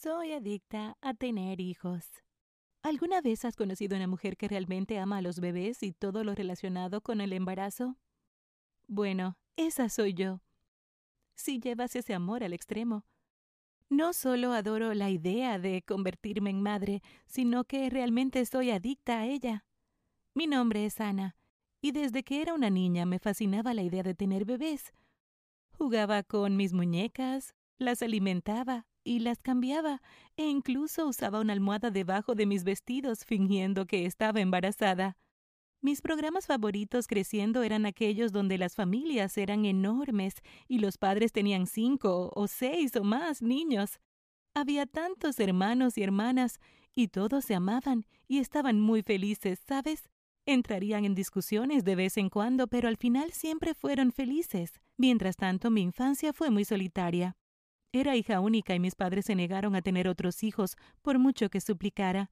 Soy adicta a tener hijos. ¿Alguna vez has conocido a una mujer que realmente ama a los bebés y todo lo relacionado con el embarazo? Bueno, esa soy yo. Si llevas ese amor al extremo. No solo adoro la idea de convertirme en madre, sino que realmente soy adicta a ella. Mi nombre es Ana, y desde que era una niña me fascinaba la idea de tener bebés. Jugaba con mis muñecas, las alimentaba y las cambiaba, e incluso usaba una almohada debajo de mis vestidos fingiendo que estaba embarazada. Mis programas favoritos creciendo eran aquellos donde las familias eran enormes y los padres tenían cinco o seis o más niños. Había tantos hermanos y hermanas, y todos se amaban y estaban muy felices, ¿sabes? Entrarían en discusiones de vez en cuando, pero al final siempre fueron felices. Mientras tanto, mi infancia fue muy solitaria. Era hija única y mis padres se negaron a tener otros hijos, por mucho que suplicara.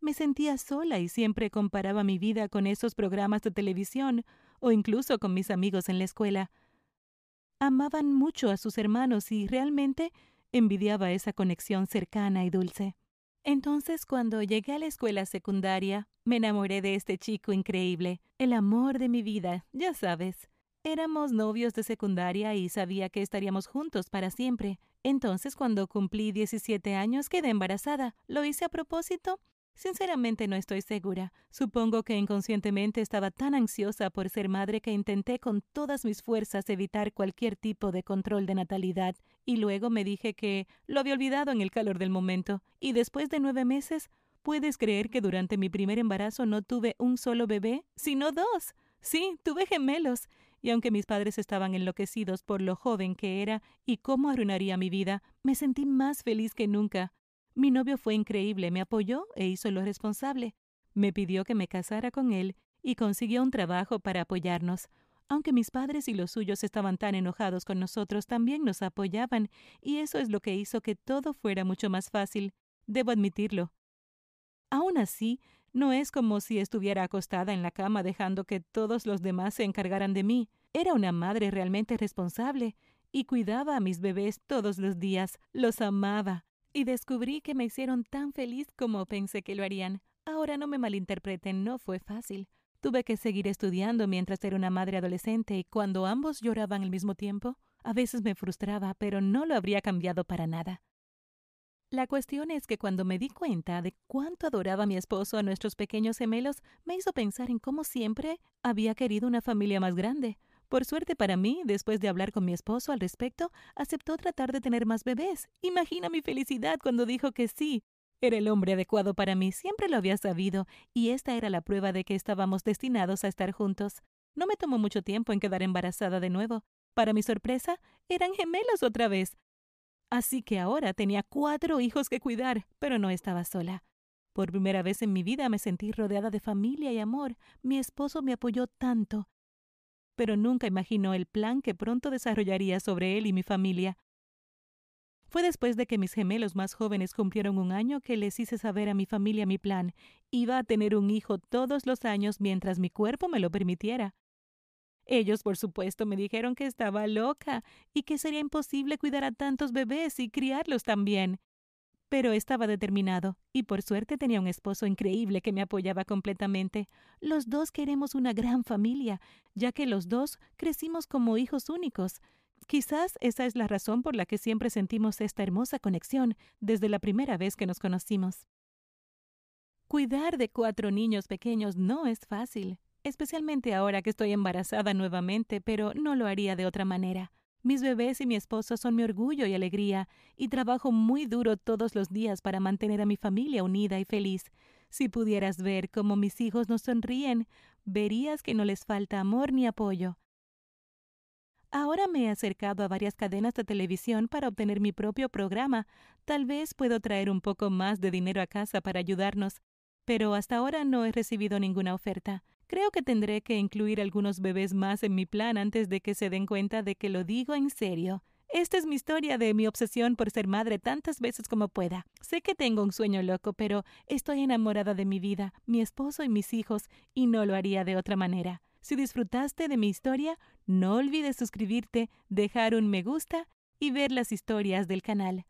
Me sentía sola y siempre comparaba mi vida con esos programas de televisión o incluso con mis amigos en la escuela. Amaban mucho a sus hermanos y realmente envidiaba esa conexión cercana y dulce. Entonces, cuando llegué a la escuela secundaria, me enamoré de este chico increíble, el amor de mi vida, ya sabes. Éramos novios de secundaria y sabía que estaríamos juntos para siempre. Entonces, cuando cumplí 17 años, quedé embarazada. ¿Lo hice a propósito? Sinceramente no estoy segura. Supongo que inconscientemente estaba tan ansiosa por ser madre que intenté con todas mis fuerzas evitar cualquier tipo de control de natalidad, y luego me dije que lo había olvidado en el calor del momento. Y después de nueve meses, ¿puedes creer que durante mi primer embarazo no tuve un solo bebé, sino dos? Sí, tuve gemelos y aunque mis padres estaban enloquecidos por lo joven que era y cómo arruinaría mi vida, me sentí más feliz que nunca. Mi novio fue increíble, me apoyó e hizo lo responsable. Me pidió que me casara con él y consiguió un trabajo para apoyarnos. Aunque mis padres y los suyos estaban tan enojados con nosotros, también nos apoyaban, y eso es lo que hizo que todo fuera mucho más fácil. Debo admitirlo. Aún así, no es como si estuviera acostada en la cama dejando que todos los demás se encargaran de mí. Era una madre realmente responsable y cuidaba a mis bebés todos los días. Los amaba. Y descubrí que me hicieron tan feliz como pensé que lo harían. Ahora no me malinterpreten, no fue fácil. Tuve que seguir estudiando mientras era una madre adolescente y cuando ambos lloraban al mismo tiempo, a veces me frustraba, pero no lo habría cambiado para nada. La cuestión es que cuando me di cuenta de cuánto adoraba mi esposo a nuestros pequeños gemelos, me hizo pensar en cómo siempre había querido una familia más grande. Por suerte para mí, después de hablar con mi esposo al respecto, aceptó tratar de tener más bebés. Imagina mi felicidad cuando dijo que sí. Era el hombre adecuado para mí, siempre lo había sabido, y esta era la prueba de que estábamos destinados a estar juntos. No me tomó mucho tiempo en quedar embarazada de nuevo. Para mi sorpresa, eran gemelos otra vez. Así que ahora tenía cuatro hijos que cuidar, pero no estaba sola. Por primera vez en mi vida me sentí rodeada de familia y amor. Mi esposo me apoyó tanto. Pero nunca imaginó el plan que pronto desarrollaría sobre él y mi familia. Fue después de que mis gemelos más jóvenes cumplieron un año que les hice saber a mi familia mi plan. Iba a tener un hijo todos los años mientras mi cuerpo me lo permitiera. Ellos, por supuesto, me dijeron que estaba loca y que sería imposible cuidar a tantos bebés y criarlos también. Pero estaba determinado, y por suerte tenía un esposo increíble que me apoyaba completamente. Los dos queremos una gran familia, ya que los dos crecimos como hijos únicos. Quizás esa es la razón por la que siempre sentimos esta hermosa conexión desde la primera vez que nos conocimos. Cuidar de cuatro niños pequeños no es fácil especialmente ahora que estoy embarazada nuevamente, pero no lo haría de otra manera. Mis bebés y mi esposo son mi orgullo y alegría, y trabajo muy duro todos los días para mantener a mi familia unida y feliz. Si pudieras ver cómo mis hijos nos sonríen, verías que no les falta amor ni apoyo. Ahora me he acercado a varias cadenas de televisión para obtener mi propio programa. Tal vez puedo traer un poco más de dinero a casa para ayudarnos, pero hasta ahora no he recibido ninguna oferta. Creo que tendré que incluir algunos bebés más en mi plan antes de que se den cuenta de que lo digo en serio. Esta es mi historia de mi obsesión por ser madre tantas veces como pueda. Sé que tengo un sueño loco, pero estoy enamorada de mi vida, mi esposo y mis hijos, y no lo haría de otra manera. Si disfrutaste de mi historia, no olvides suscribirte, dejar un me gusta y ver las historias del canal.